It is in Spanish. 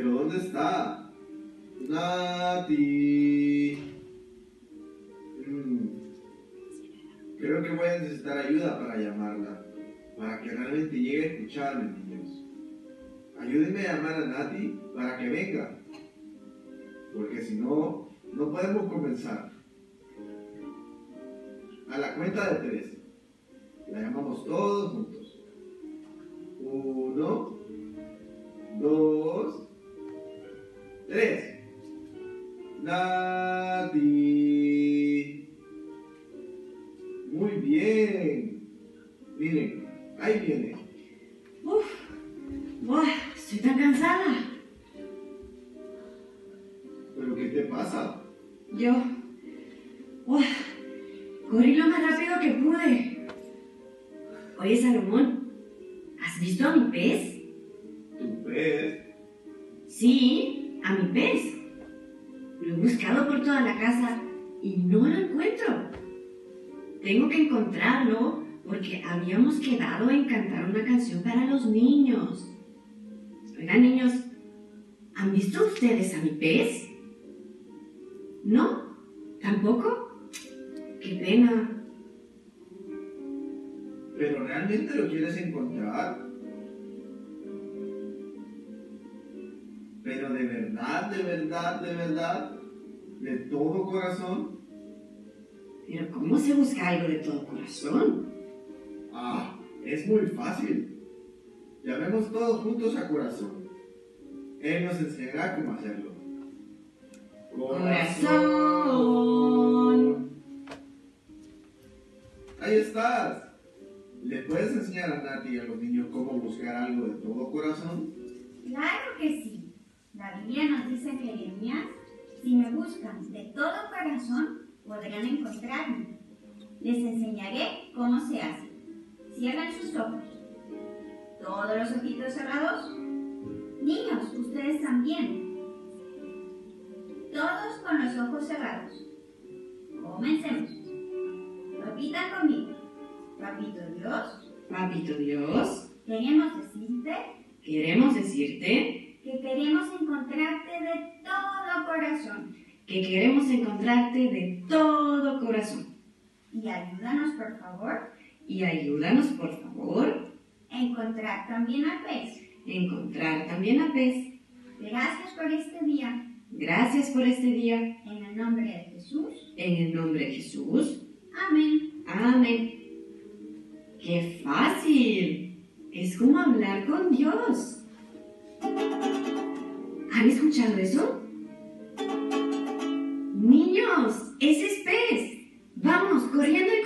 ¿dónde está? Nati. Mm. Creo que voy a necesitar ayuda para llamarla, para que realmente llegue a escucharme, niños. Ayúdenme a llamar a Nati para que venga, porque si no, no podemos comenzar. A la cuenta de tres. La llamamos todos juntos. Nati. Muy bien. Miren, ahí viene. Uf, buah, estoy tan cansada. ¿Pero qué te pasa? Yo, buah, corrí lo más rápido que pude. Oye, Salomón, ¿has visto a mi pez? ¿Tu pez? Sí, a mi pez. Buscado por toda la casa y no lo encuentro. Tengo que encontrarlo porque habíamos quedado en cantar una canción para los niños. Oigan, niños, ¿han visto ustedes a mi pez? ¿No? ¿Tampoco? ¡Qué pena! ¿Pero realmente lo quieres encontrar? ¿Pero de verdad, de verdad, de verdad? ¿De todo corazón? Pero ¿cómo se busca algo de todo corazón? Ah, es muy fácil. Llamemos todos juntos a corazón. Él nos enseñará cómo hacerlo. Corazón. Ahí estás. ¿Le puedes enseñar a Nati y a los niños cómo buscar algo de todo corazón? Claro que sí. La Biblia nos dice en Jeremías, si me buscan de todo corazón, podrán encontrarme. Les enseñaré cómo se hace. Cierran sus ojos. Todos los ojitos cerrados. Niños, ustedes también. Todos con los ojos cerrados. Comencemos. Repitan conmigo. Papito Dios, Papito Dios, queremos decirte queremos decirte que queremos encontrarte de todo corazón. que queremos encontrarte de todo corazón. Y ayúdanos, por favor, Y ayúdanos, por favor, a encontrar también al pez. a encontrar también a Pez. Gracias por este día. Gracias por este día. En el nombre de Jesús. En el nombre de Jesús. Amén. Amén. ¡Qué fácil! Es como hablar con Dios. ¿Han escuchado eso? Ese es pez. Vamos, corriendo a